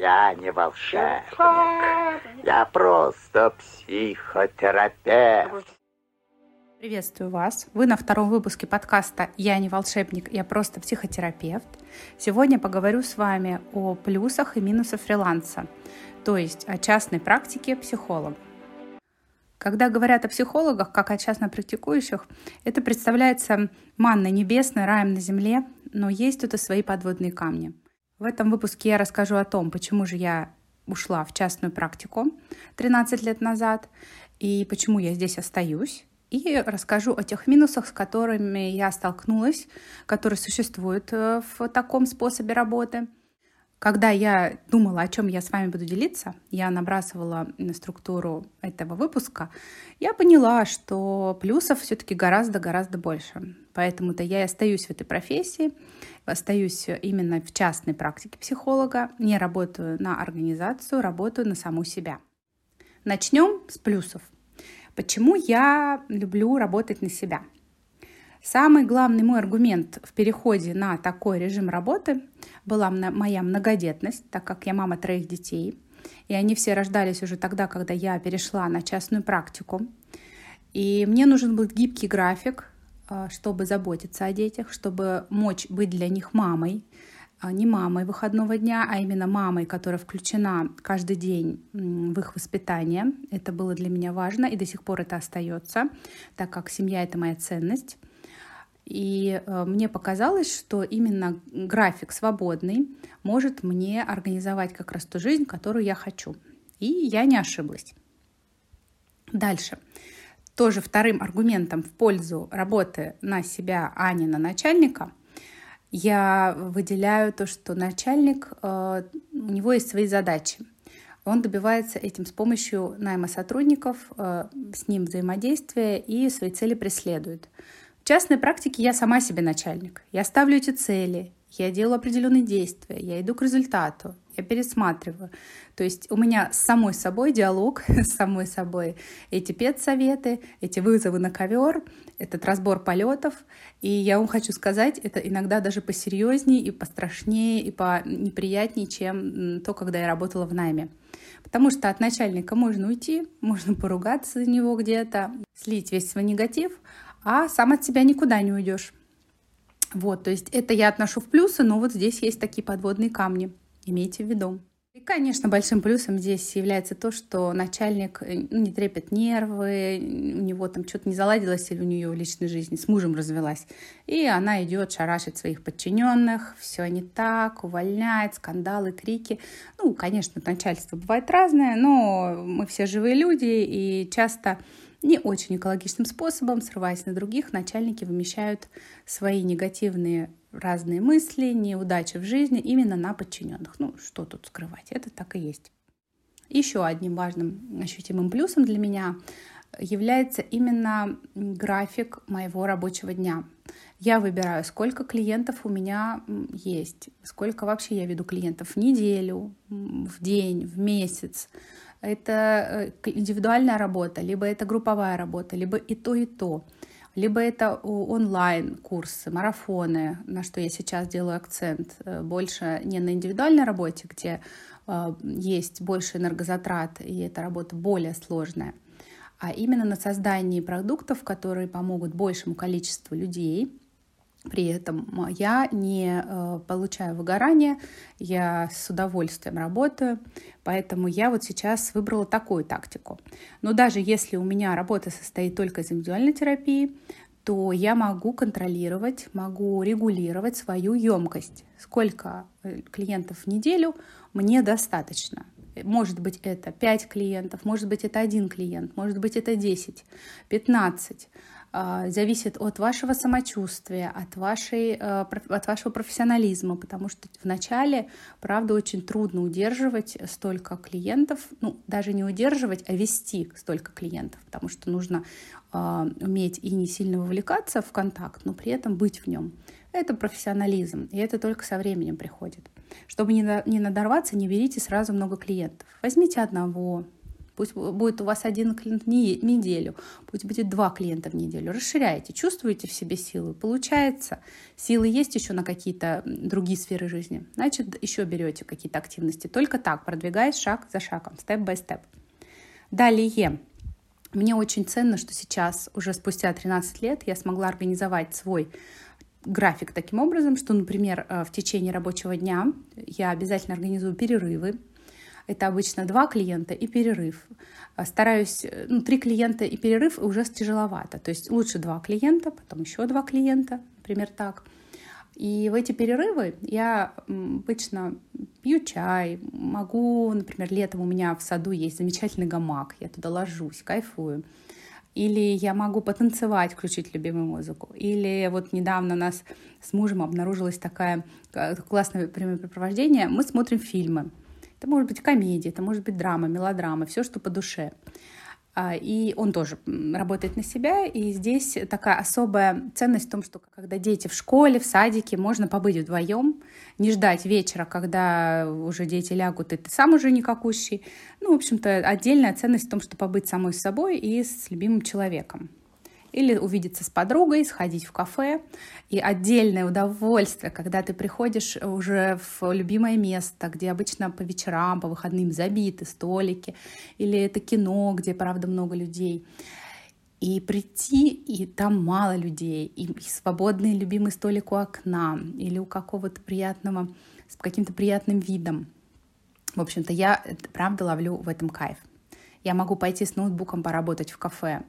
Я не волшебник. Я просто психотерапевт. Приветствую вас. Вы на втором выпуске подкаста «Я не волшебник, я просто психотерапевт». Сегодня поговорю с вами о плюсах и минусах фриланса, то есть о частной практике психолога. Когда говорят о психологах, как о частно практикующих, это представляется манной небесной, раем на земле, но есть тут и свои подводные камни. В этом выпуске я расскажу о том, почему же я ушла в частную практику 13 лет назад и почему я здесь остаюсь. И расскажу о тех минусах, с которыми я столкнулась, которые существуют э, в таком способе работы – когда я думала, о чем я с вами буду делиться, я набрасывала на структуру этого выпуска, я поняла, что плюсов все-таки гораздо-гораздо больше. Поэтому-то я и остаюсь в этой профессии, остаюсь именно в частной практике психолога, не работаю на организацию, работаю на саму себя. Начнем с плюсов. Почему я люблю работать на себя? Самый главный мой аргумент в переходе на такой режим работы была моя многодетность, так как я мама троих детей. И они все рождались уже тогда, когда я перешла на частную практику. И мне нужен был гибкий график, а, чтобы заботиться о детях, чтобы мочь быть для них мамой, а, не мамой выходного дня, а именно мамой, которая включена каждый день в их воспитание. Это было для меня важно, и до сих пор это остается, так как семья — это моя ценность. И э, мне показалось, что именно график свободный может мне организовать как раз ту жизнь, которую я хочу. И я не ошиблась. Дальше. Тоже вторым аргументом в пользу работы на себя, а не на начальника, я выделяю то, что начальник, э, у него есть свои задачи. Он добивается этим с помощью найма сотрудников, э, с ним взаимодействия и свои цели преследует. Частной практике я сама себе начальник. Я ставлю эти цели, я делаю определенные действия, я иду к результату, я пересматриваю. То есть у меня с самой собой диалог, с самой собой эти педсоветы, эти вызовы на ковер, этот разбор полетов. И я вам хочу сказать, это иногда даже посерьезнее и пострашнее и понеприятнее, чем то, когда я работала в найме. Потому что от начальника можно уйти, можно поругаться за него где-то, слить весь свой негатив, а сам от себя никуда не уйдешь. Вот, то есть это я отношу в плюсы, но вот здесь есть такие подводные камни. Имейте в виду. И, конечно, большим плюсом здесь является то, что начальник э, ну, не трепет нервы, у него там что-то не заладилось или у нее в личной жизни с мужем развелась. И она идет шарашить своих подчиненных, все не так, увольняет, скандалы, крики. Ну, конечно, начальство бывает разное, но мы все живые люди, и часто не очень экологичным способом, срываясь на других, начальники вымещают свои негативные разные мысли, неудачи в жизни именно на подчиненных. Ну, что тут скрывать, это так и есть. Еще одним важным ощутимым плюсом для меня является именно график моего рабочего дня. Я выбираю, сколько клиентов у меня есть, сколько вообще я веду клиентов в неделю, в день, в месяц, это э, индивидуальная работа, либо это групповая работа, либо и то, и то. Либо это онлайн-курсы, марафоны, на что я сейчас делаю акцент. Э, больше не на индивидуальной работе, где э, есть больше энергозатрат, и эта работа более сложная, а именно на создании продуктов, которые помогут большему количеству людей при этом я не э, получаю выгорания, я с удовольствием работаю, поэтому я вот сейчас выбрала такую тактику. Но даже если у меня работа состоит только из индивидуальной терапии, то я могу контролировать, могу регулировать свою емкость. Сколько э, клиентов в неделю мне достаточно. Может быть, это 5 клиентов, может быть, это один клиент, может быть, это 10, 15. А, зависит от вашего самочувствия, от, вашей, э, от вашего профессионализма, потому что вначале, правда, очень трудно удерживать столько клиентов, ну, даже не удерживать, а вести столько клиентов, потому что нужно э, уметь и не сильно вовлекаться в контакт, но при этом быть в нем. Это профессионализм, и это только со временем приходит. Чтобы не надорваться, не берите сразу много клиентов. Возьмите одного, Пусть будет у вас один клиент в неделю, пусть будет два клиента в неделю. Расширяйте, чувствуете в себе силы, получается. Силы есть еще на какие-то другие сферы жизни. Значит, еще берете какие-то активности. Только так, продвигаясь шаг за шагом, степ-бай-степ. Далее. Мне очень ценно, что сейчас, уже спустя 13 лет, я смогла организовать свой график таким образом, что, например, э, в течение рабочего дня я обязательно организую перерывы. Это обычно два клиента и перерыв. Э, стараюсь, э, ну, три клиента и перерыв уже тяжеловато. То есть лучше два клиента, потом еще два клиента, например, так. И в эти перерывы я обычно пью чай, могу, например, летом у меня в саду есть замечательный гамак, я туда ложусь, кайфую. Или я могу потанцевать, включить любимую музыку. Или вот недавно у нас с мужем обнаружилось такое классное времяпрепровождение. Мы смотрим фильмы. Это может быть комедия, это может быть драма, мелодрама, все, что по душе. А, и он тоже работает на себя. И здесь такая особая ценность в том, что когда дети в школе, в садике, можно побыть вдвоем, не ждать вечера, когда уже дети лягут, и ты сам уже никакущий. Ну, в общем-то, отдельная ценность в том, что побыть самой собой и с любимым человеком или увидеться с подругой, сходить в кафе. И отдельное удовольствие, когда ты приходишь уже в любимое место, где обычно по вечерам, по выходным забиты столики, или это кино, где, правда, много людей. И прийти, и там мало людей, и свободный любимый столик у окна, или у какого-то приятного, с каким-то приятным видом. В общем-то, я правда ловлю в этом кайф. Я могу пойти с ноутбуком поработать в кафе.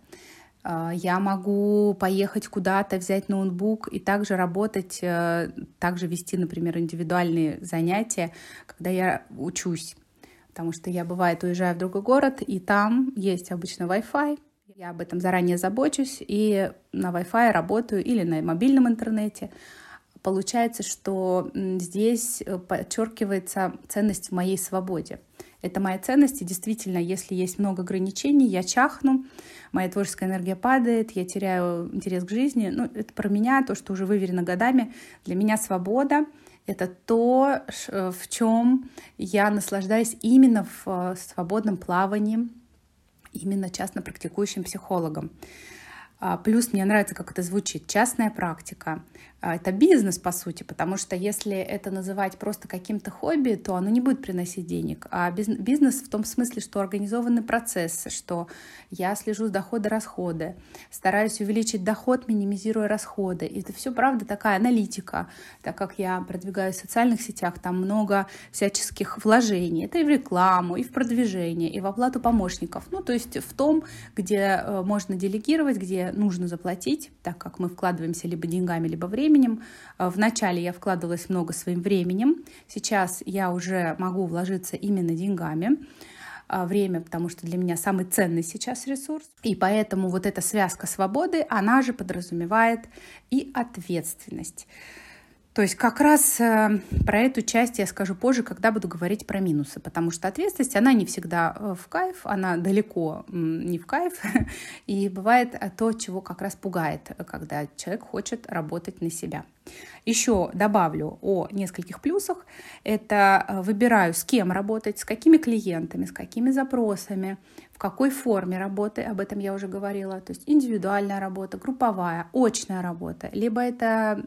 А, я могу поехать куда-то, взять ноутбук и также работать, э, также вести, например, индивидуальные занятия, когда я учусь. Потому что я, бывает, уезжаю в другой город, и там есть обычно Wi-Fi. Я об этом заранее забочусь, и на Wi-Fi работаю или на мобильном интернете. Получается, что здесь э, подчеркивается ценность в моей свободе. Это моя ценность, и действительно, если есть много ограничений, я чахну, моя творческая энергия падает, я теряю интерес к жизни. Ну, это про меня, то, что уже выверено годами. Для меня свобода — это то, э, в чем я наслаждаюсь именно в э, свободном плавании, именно частно практикующим психологом. А, плюс мне нравится, как это звучит, частная практика. А, это бизнес, по сути, потому что если это называть просто каким-то хобби, то оно не будет приносить денег. А бизнес в том смысле, что организованы процессы, что я слежу за доходы-расходы, стараюсь увеличить доход, минимизируя расходы. И это все, правда, такая аналитика, так как я продвигаю в социальных сетях, там много всяческих вложений. Это и в рекламу, и в продвижение, и в оплату помощников. Ну, то есть в том, где э, можно делегировать, где нужно заплатить, так как мы вкладываемся либо деньгами, либо временем, временем. Э, вначале я вкладывалась много своим временем. Сейчас я уже могу вложиться именно деньгами э, время, потому что для меня самый ценный сейчас ресурс. И поэтому вот эта связка свободы, она же подразумевает и ответственность. То есть как раз э, про эту часть я скажу позже, когда буду говорить про минусы, потому что ответственность, она не всегда э, в кайф, она далеко не в кайф, и бывает то, чего как раз пугает, когда человек хочет работать на себя. Еще добавлю о нескольких плюсах. Это э, выбираю, с кем работать, с какими клиентами, с какими запросами, в какой форме работы, об этом я уже говорила. То есть индивидуальная работа, групповая, очная работа, либо это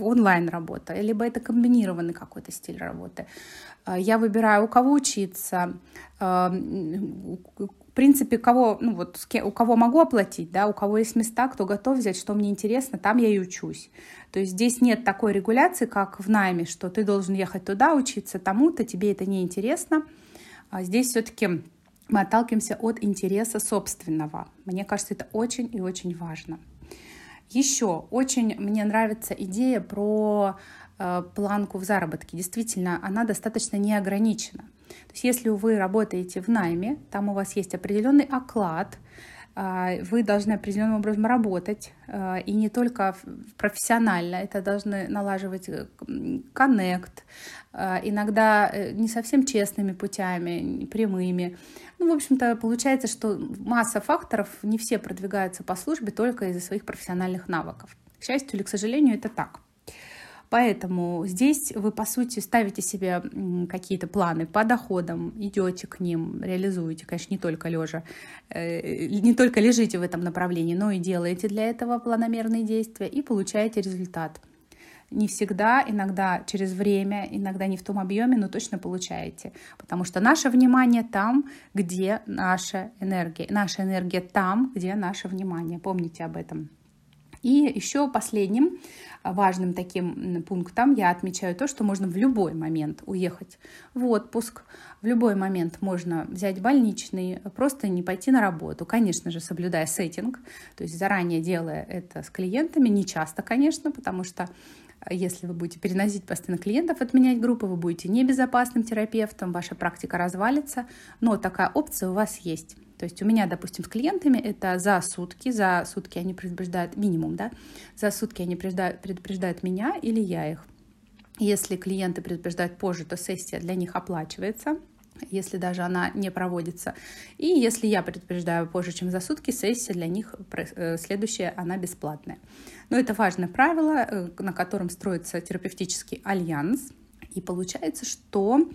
онлайн работа, либо это комбинированный какой-то стиль работы. Э, я выбираю, у кого учиться, э, в принципе, кого, ну вот, у кого могу оплатить, да, у кого есть места, кто готов взять, что мне интересно, там я и учусь. То есть здесь нет такой регуляции, как в найме, что ты должен ехать туда, учиться тому-то, тебе это не интересно. А здесь все-таки мы отталкиваемся от интереса собственного. Мне кажется, это очень и очень важно. Еще очень мне нравится идея про э, планку в заработке. Действительно, она достаточно неограничена. То есть если вы работаете в найме, там у вас есть определенный оклад, а, вы должны определенным образом работать, а, и не только профессионально, это должны налаживать э, коннект, а, иногда э, не совсем честными путями, прямыми. Ну, в общем-то, получается, что масса факторов, не все продвигаются по службе только из-за своих профессиональных навыков. К счастью или к сожалению, это так. Поэтому здесь вы, по сути, ставите себе какие-то планы по доходам, идете к ним, реализуете, конечно, не только лежа, э, не только лежите в этом направлении, но и делаете для этого планомерные действия и получаете результат не всегда, иногда через время, иногда не в том объеме, но точно получаете. Потому что наше внимание там, где наша энергия. Наша энергия там, где наше внимание. Помните об этом. И еще последним важным таким пунктом я отмечаю то, что можно в любой момент уехать в отпуск, в любой момент можно взять больничный, просто не пойти на работу, конечно же, соблюдая сеттинг, то есть заранее делая это с клиентами, не часто, конечно, потому что если вы будете переносить постоянно клиентов, отменять группы, вы будете небезопасным терапевтом, ваша практика развалится, но такая опция у вас есть. То есть у меня, допустим, с клиентами это за сутки, за сутки они предупреждают, минимум, да, за сутки они предупреждают, предупреждают меня или я их. Если клиенты предупреждают позже, то сессия для них оплачивается, если даже она не проводится. И если я предупреждаю позже, чем за сутки, сессия для них э, следующая, она бесплатная. Но это важное правило, э, на котором строится терапевтический альянс. И получается, что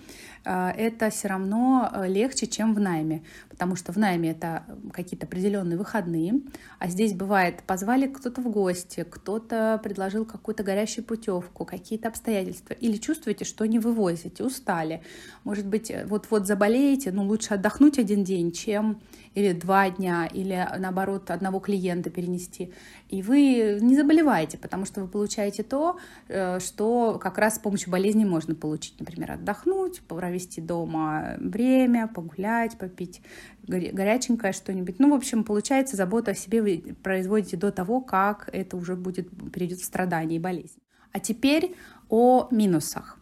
э, это все равно легче, чем в найме, потому что в найме это какие-то определенные выходные, а здесь бывает, позвали кто-то в гости, кто-то предложил какую-то горящую путевку, какие-то обстоятельства, или чувствуете, что не вывозите, устали. Может быть, вот-вот заболеете, но лучше отдохнуть один день, чем или два дня, или наоборот одного клиента перенести. И вы не заболеваете, потому что вы получаете то, э, что как раз с помощью болезни можно получить. Например, отдохнуть, провести дома время, погулять, попить горяченькое что-нибудь. Ну, в общем, получается, заботу о себе вы производите до того, как это уже будет, перейдет в страдание и болезнь. А теперь о минусах.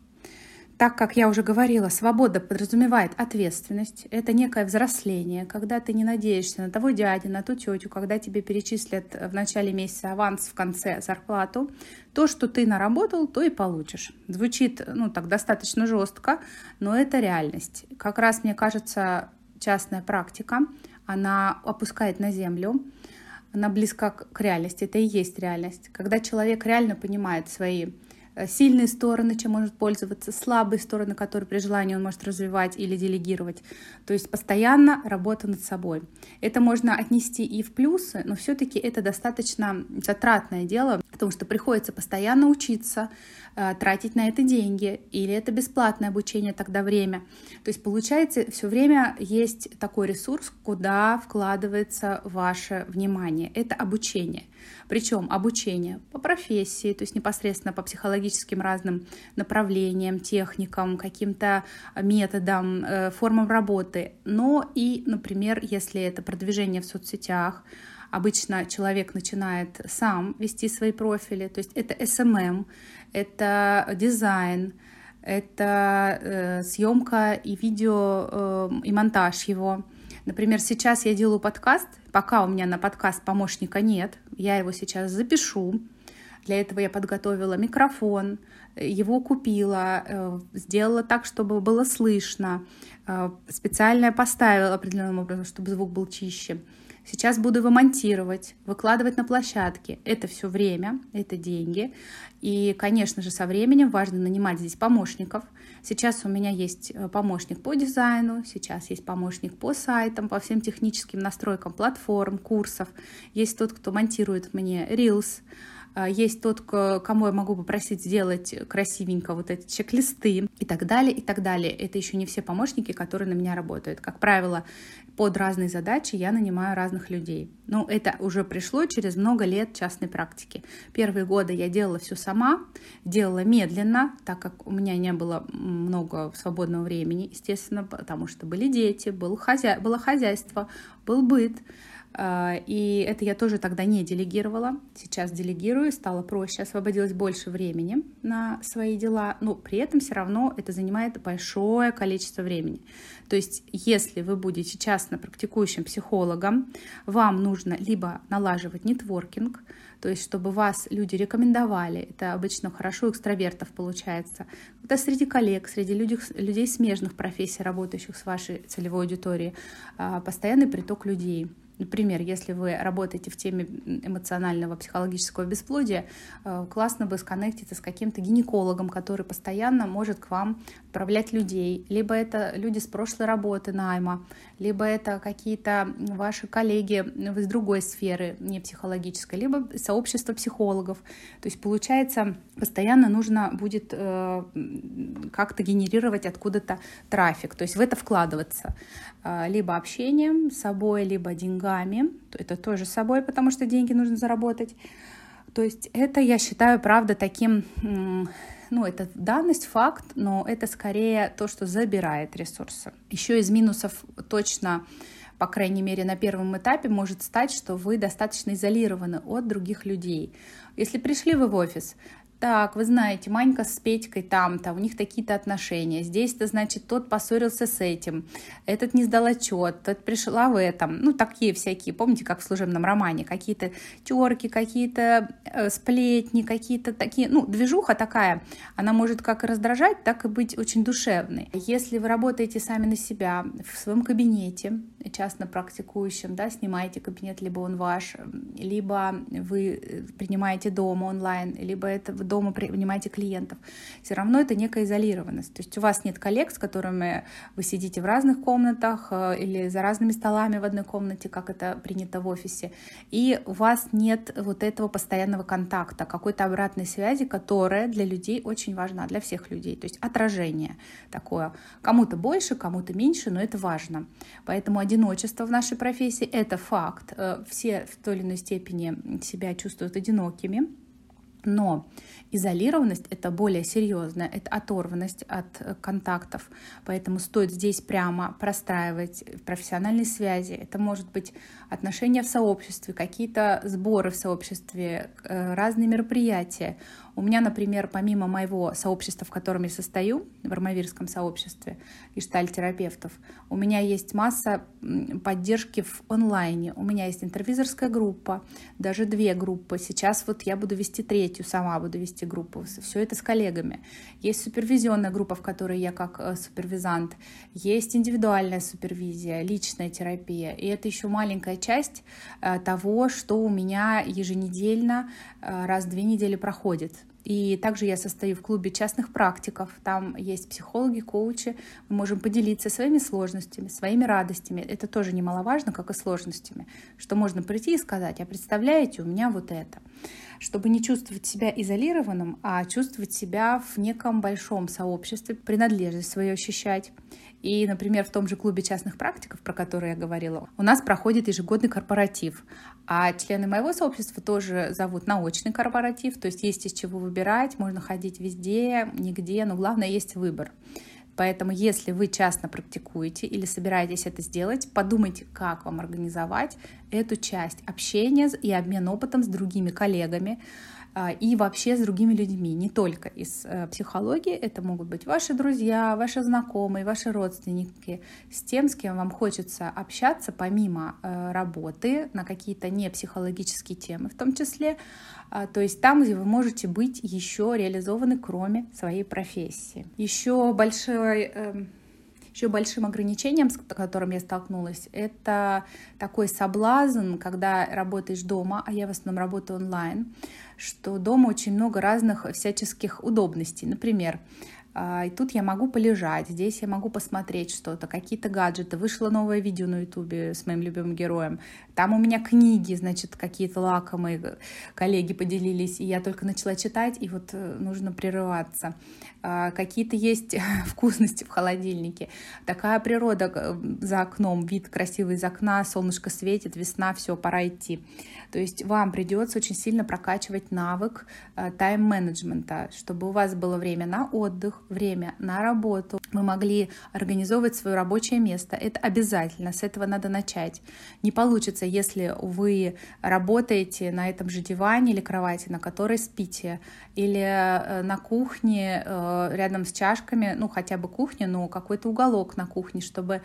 Так как я уже говорила, свобода подразумевает ответственность. Это некое взросление, когда ты не надеешься на того дядю, на ту тетю, когда тебе перечислят в начале месяца аванс, в конце зарплату. То, что ты наработал, то и получишь. Звучит ну, так достаточно жестко, но это реальность. Как раз, мне кажется, частная практика, она опускает на землю, она близка к реальности, это и есть реальность. Когда человек реально понимает свои сильные стороны, чем может пользоваться, слабые стороны, которые при желании он может развивать или делегировать. То есть постоянно работа над собой. Это можно отнести и в плюсы, но все-таки это достаточно затратное дело, потому что приходится постоянно учиться, э, тратить на это деньги, или это бесплатное обучение, тогда время. То есть получается, все время есть такой ресурс, куда вкладывается ваше внимание. Это обучение. Причем обучение по профессии, то есть непосредственно по психологическим разным направлениям, техникам, каким-то методам, э, формам работы, но и, например, если это продвижение в соцсетях, обычно человек начинает сам вести свои профили, то есть это SMM, это дизайн, это э, съемка и видео э, и монтаж его, Например, сейчас я делаю подкаст, пока у меня на подкаст помощника нет, я его сейчас запишу. Для этого я подготовила микрофон, его купила, э, сделала так, чтобы было слышно, э, специально поставила определенным образом, чтобы звук был чище. Сейчас буду его монтировать, выкладывать на площадке. Это все время, это деньги. И, конечно же, со временем важно нанимать здесь помощников. Сейчас у меня есть э, помощник по дизайну, сейчас есть помощник по сайтам, по всем техническим настройкам платформ, курсов. Есть тот, кто монтирует мне Reels, есть тот, кому я могу попросить сделать красивенько вот эти чек-листы и так далее, и так далее. Это еще не все помощники, которые на меня работают. Как правило, под разные задачи я нанимаю разных людей. Но это уже пришло через много лет частной практики. Первые годы я делала все сама, делала медленно, так как у меня не было много свободного времени, естественно, потому что были дети, был хозя... было хозяйство, был быт. А, и это я тоже тогда не делегировала. Сейчас делегирую, стало проще, освободилось больше времени на свои дела, но при этом все равно это занимает большое количество времени. То есть, если вы будете частно практикующим психологом, вам нужно либо налаживать нетворкинг, то есть чтобы вас люди рекомендовали, это обычно хорошо у экстравертов получается, когда среди коллег, среди людей, людей смежных профессий, работающих с вашей целевой аудиторией, а, постоянный приток людей – Например, если вы работаете в теме эмоционального психологического бесплодия, э, классно бы сконнектиться с каким-то гинекологом, который постоянно может к вам отправлять людей. Либо это люди с прошлой работы найма, либо это какие-то ваши коллеги из другой сферы, не психологической, либо сообщество психологов. То есть, получается, постоянно нужно будет э, как-то генерировать откуда-то трафик, то есть в это вкладываться. Э, либо общением с собой, либо деньгами. Это тоже собой, потому что деньги нужно заработать. То есть это, я считаю, правда, таким, ну, это данность, факт, но это скорее то, что забирает ресурсы. Еще из минусов точно по крайней мере, на первом этапе может стать, что вы достаточно изолированы от других людей. Если пришли вы в офис, так, вы знаете, Манька с Петькой там-то, у них такие-то отношения. Здесь-то, значит, тот поссорился с этим, этот не сдал отчет, тот пришла в этом. Ну, такие всякие, помните, как в служебном романе, какие-то терки, какие-то э, сплетни, какие-то такие, ну, движуха такая, она может как и раздражать, так и быть очень душевной. Если вы работаете сами на себя в своем кабинете, частно практикующим, да, снимаете кабинет, либо он ваш, либо вы э, принимаете дома онлайн, либо это дома принимаете клиентов, все равно это некая изолированность. То есть у вас нет коллег, с которыми вы сидите в разных комнатах э, или за разными столами в одной комнате, как это принято в офисе, и у вас нет вот этого постоянного контакта, какой-то обратной связи, которая для людей очень важна, для всех людей. То есть отражение такое. Кому-то больше, кому-то меньше, но это важно. Поэтому одиночество в нашей профессии — это факт. Э, все в той или иной степени себя чувствуют одинокими, но изолированность — это более серьезная, это оторванность от э, контактов. Поэтому стоит здесь прямо простраивать профессиональные связи. Это может быть отношения в сообществе, какие-то сборы в сообществе, э, разные мероприятия. У меня, например, помимо моего сообщества, в котором я состою, в армавирском сообществе гештальтерапевтов, у меня есть масса поддержки в онлайне. У меня есть интервизорская группа, даже две группы. Сейчас вот я буду вести третью, сама буду вести группу. Все это с коллегами. Есть супервизионная группа, в которой я как э, супервизант. Есть индивидуальная супервизия, личная терапия. И это еще маленькая часть э, того, что у меня еженедельно э, раз в две недели проходит. И также я состою в клубе частных практиков. Там есть психологи, коучи. Мы можем поделиться своими сложностями, своими радостями. Это тоже немаловажно, как и сложностями. Что можно прийти и сказать, а представляете, у меня вот это. Чтобы не чувствовать себя изолированным, а чувствовать себя в неком большом сообществе, принадлежность свою ощущать. И, например, в том же клубе частных практиков, про который я говорила, у нас проходит ежегодный корпоратив. А члены моего сообщества тоже зовут научный корпоратив, то есть есть из чего выбирать, можно ходить везде, нигде, но главное есть выбор. Поэтому, если вы частно практикуете или собираетесь это сделать, подумайте, как вам организовать эту часть общения и обмен опытом с другими коллегами, и вообще с другими людьми, не только из э, психологии, это могут быть ваши друзья, ваши знакомые, ваши родственники, с тем, с кем вам хочется общаться помимо э, работы на какие-то не психологические темы в том числе, а, то есть там, где вы можете быть еще реализованы, кроме своей профессии. Еще большой эм, еще большим ограничением, с которым я столкнулась, это такой соблазн, когда работаешь дома, а я в основном работаю онлайн, что дома очень много разных всяческих удобностей. Например, а, и тут я могу полежать, здесь я могу посмотреть что-то, какие-то гаджеты. Вышло новое видео на ютубе с моим любимым героем. Там у меня книги, значит, какие-то лакомые коллеги поделились, и я только начала читать, и вот э, нужно прерываться. А, какие-то есть вкусности в холодильнике. Такая природа э, за окном, вид красивый из окна, солнышко светит, весна, все, пора идти. То есть вам придется очень сильно прокачивать навык э, тайм-менеджмента, чтобы у вас было время на отдых, время на работу, мы могли организовывать свое рабочее место. Это обязательно, с этого надо начать. Не получится, если вы работаете на этом же диване или кровати, на которой спите, или э, на кухне рядом с чашками, ну хотя бы кухня, но какой-то уголок на кухне, чтобы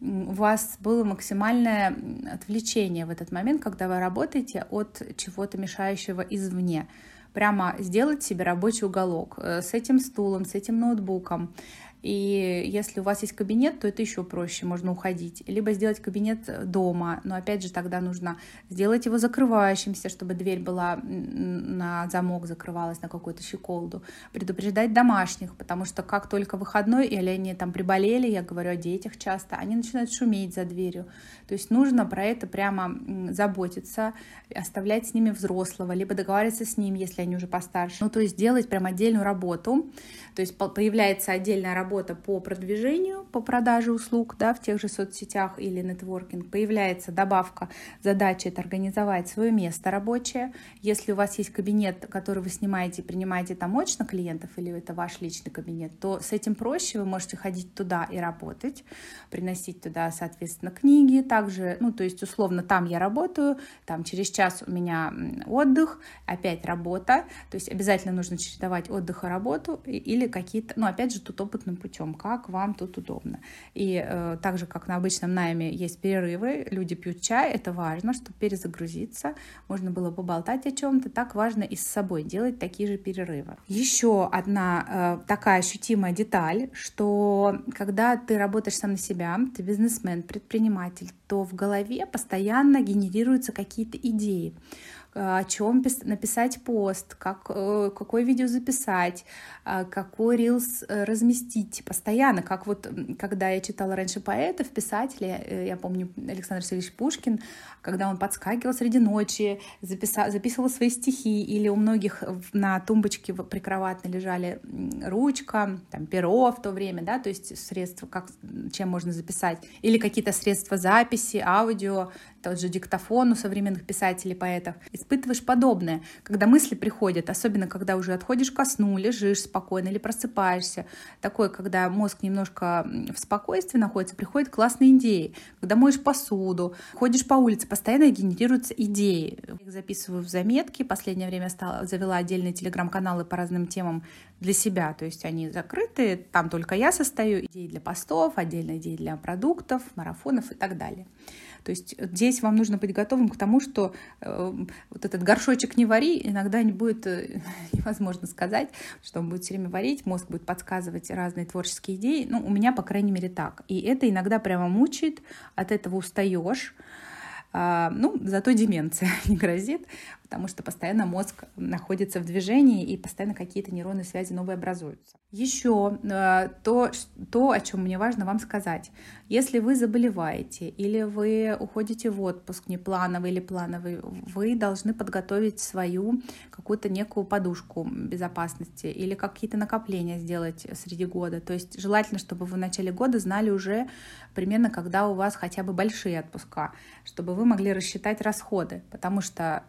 у вас было максимальное отвлечение в этот момент, когда вы работаете от чего-то мешающего извне. Прямо сделать себе рабочий уголок э, с этим стулом, с этим ноутбуком И если у вас есть кабинет, то это еще проще, можно уходить. Либо сделать кабинет дома, но опять же тогда нужно сделать его закрывающимся, чтобы дверь была на замок закрывалась, на какую-то щеколду. Предупреждать домашних, потому что как только выходной, или они там приболели, я говорю о детях часто, они начинают шуметь за дверью. То есть нужно про это прямо заботиться, оставлять с ними взрослого, либо договариваться с ним, если они уже постарше. Ну, то есть делать прям отдельную работу. То есть появляется отдельная работа по продвижению, по продаже услуг да, в тех же соцсетях или нетворкинг. Появляется добавка задачи это организовать свое место рабочее. Если у вас есть кабинет, который вы снимаете, принимаете там очно клиентов или это ваш личный кабинет, то с этим проще, вы можете ходить туда и работать, приносить туда, соответственно, книги. Также, ну, то есть условно там я работаю, там через час у меня отдых, опять работа. То есть обязательно нужно чередовать отдых и работу или какие-то, ну, опять же, тут опытным путем, как вам тут удобно. И э, так же, как на обычном найме есть перерывы, люди пьют чай, это важно, чтобы перезагрузиться, можно было поболтать о чем-то, так важно и с собой делать такие же перерывы. Еще одна э, такая ощутимая деталь, что когда ты работаешь сам на себя, ты бизнесмен, предприниматель, то в голове постоянно генерируются какие-то идеи о чем написать пост, как, э, какое видео записать, а, какой рилс э, разместить постоянно, как вот когда я читала раньше поэтов, писателей, э, я помню Александр Сергеевич Пушкин, когда он подскакивал среди ночи, записал, записывал свои стихи, или у многих на тумбочке прикроватной лежали ручка, там, перо в то время, да, то есть средства, как, чем можно записать, или какие-то средства записи, аудио, тот же диктофон у современных писателей, поэтов. Испытываешь подобное, когда мысли приходят, особенно когда уже отходишь ко сну, лежишь спокойно или просыпаешься. Такое, когда мозг немножко в спокойствии находится, приходят классные идеи. Когда моешь посуду, ходишь по улице, постоянно генерируются идеи. Я их записываю в заметки. Последнее время стала, завела отдельные телеграм-каналы по разным темам для себя. То есть они закрыты, там только я состою. Идеи для постов, отдельные идеи для продуктов, марафонов и так далее. То есть здесь вам нужно быть готовым к тому, что э, вот этот горшочек не вари, иногда не будет э, невозможно сказать, что он будет все время варить, мозг будет подсказывать разные творческие идеи. Ну, у меня, по крайней мере, так. И это иногда прямо мучает, от этого устаешь. А, ну, зато деменция не грозит, потому что постоянно мозг находится в движении и постоянно какие-то нейронные связи новые образуются. Еще э, то, то, о чем мне важно вам сказать. Если вы заболеваете или вы уходите в отпуск неплановый или плановый, вы должны подготовить свою какую-то некую подушку безопасности или какие-то накопления сделать среди года. То есть желательно, чтобы вы в начале года знали уже примерно, когда у вас хотя бы большие отпуска, чтобы вы могли рассчитать расходы, потому что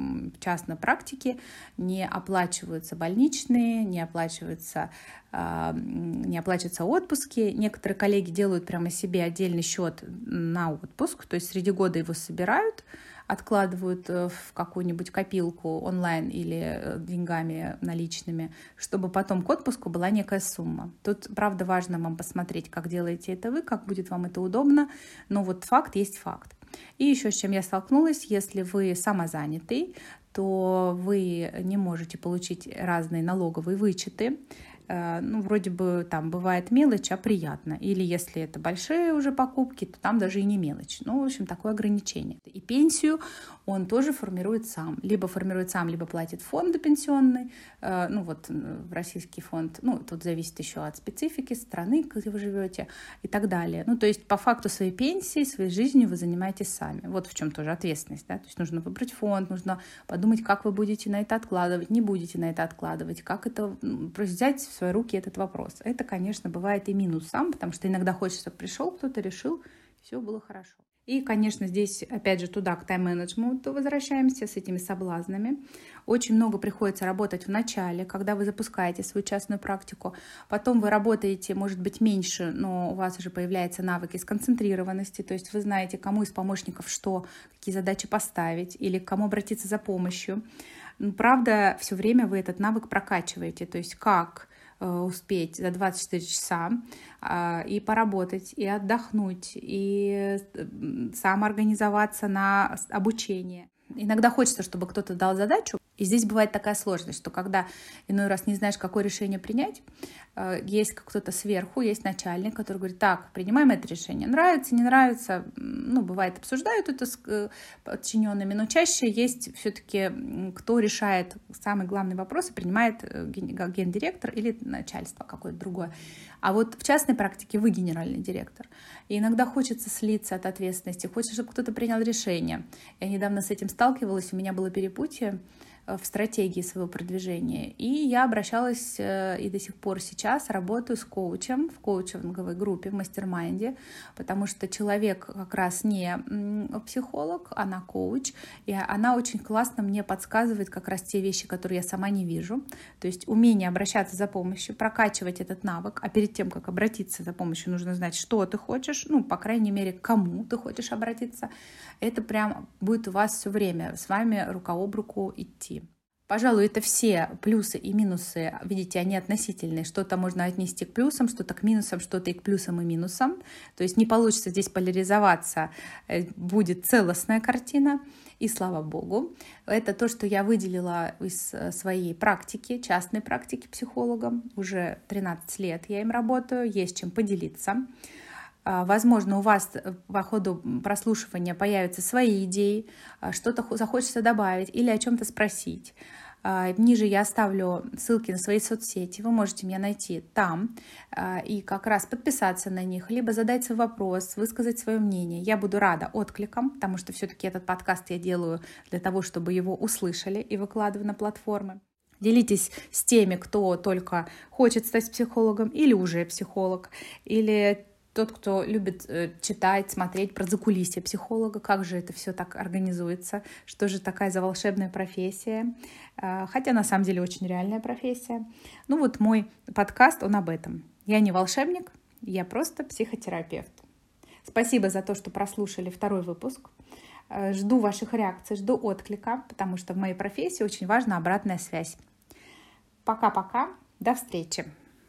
в частной практике не оплачиваются больничные, не оплачиваются а, не оплачиваются отпуски. Некоторые коллеги делают прямо себе отдельный счет на отпуск, то есть среди года его собирают, откладывают э, в какую-нибудь копилку онлайн или э, деньгами наличными, чтобы потом к отпуску была некая сумма. Тут, правда, важно вам посмотреть, как делаете это вы, как будет вам это удобно, но вот факт есть факт. И еще с чем я столкнулась, если вы самозанятый, то вы не можете получить разные налоговые вычеты, ну, вроде бы там бывает мелочь, а приятно. Или если это большие уже покупки, то там даже и не мелочь. Ну, в общем, такое ограничение. И пенсию он тоже формирует сам. Либо формирует сам, либо платит фонды пенсионный. Э, ну, вот в российский фонд. Ну, тут зависит еще от специфики страны, где вы живете и так далее. Ну, то есть по факту своей пенсии, своей жизнью вы занимаетесь сами. Вот в чем тоже ответственность. Да? То есть нужно выбрать фонд, нужно подумать, как вы будете на это откладывать, не будете на это откладывать, как это взять свои руки этот вопрос. Это, конечно, бывает и минусом, потому что иногда хочется, пришел кто-то, решил, все было хорошо. И, конечно, здесь, опять же, туда, к тайм-менеджменту возвращаемся с этими соблазнами. Очень много приходится работать в начале, когда вы запускаете свою частную практику. Потом вы работаете, может быть, меньше, но у вас уже появляются навыки сконцентрированности, то есть вы знаете, кому из помощников что, какие задачи поставить или к кому обратиться за помощью. Правда, все время вы этот навык прокачиваете, то есть как успеть за 24 часа а, и поработать, и отдохнуть, и самоорганизоваться на обучение. Иногда хочется, чтобы кто-то дал задачу, И здесь бывает такая сложность, что когда иной раз не знаешь, какое решение принять, э, есть кто-то сверху, есть начальник, который говорит, так, принимаем это решение. Нравится, не нравится, ну, бывает, обсуждают это с э, подчиненными, но чаще есть все-таки, кто решает самый главный вопрос и принимает э, гендиректор или начальство какое-то другое. А вот в частной практике вы генеральный директор. И иногда хочется слиться от ответственности, хочется, чтобы кто-то принял решение. Я недавно с этим сталкивалась, у меня было перепутье, в стратегии своего продвижения. И я обращалась э, и до сих пор сейчас работаю с коучем в коучинговой группе в mastermind е, потому что человек как раз не психолог, она коуч, и она очень классно мне подсказывает как раз те вещи, которые я сама не вижу. То есть умение обращаться за помощью, прокачивать этот навык, а перед тем, как обратиться за помощью, нужно знать, что ты хочешь, ну, по крайней мере, кому ты хочешь обратиться. Это прям будет у вас все время с вами рука об руку идти. Пожалуй, это все плюсы и минусы, видите, они относительные. Что-то можно отнести к плюсам, что-то к минусам, что-то и к плюсам и минусам. То есть не получится здесь поляризоваться, э, будет целостная картина. И слава богу, это то, что я выделила из э, своей практики, частной практики психологом. Уже 13 лет я им работаю, есть чем поделиться. А, возможно, у вас э, по ходу прослушивания появятся свои идеи, а, что-то захочется добавить или о чем-то спросить. А, ниже я оставлю ссылки на свои соцсети, вы можете меня найти там и как раз подписаться на них, либо задать свой вопрос, высказать свое мнение. Я буду рада откликам, потому что все-таки этот подкаст я делаю для того, чтобы его услышали и выкладываю на платформы. Делитесь с теми, кто только хочет стать психологом или уже психолог, или тот, кто любит э, читать, смотреть про закулисье психолога, как же это все так организуется, что же такая за волшебная профессия, э, хотя на самом деле очень реальная профессия. Ну вот мой подкаст, он об этом. Я не волшебник, я просто психотерапевт. Спасибо за то, что прослушали второй выпуск. Э, жду ваших реакций, жду отклика, потому что в моей профессии очень важна обратная связь. Пока-пока, до встречи!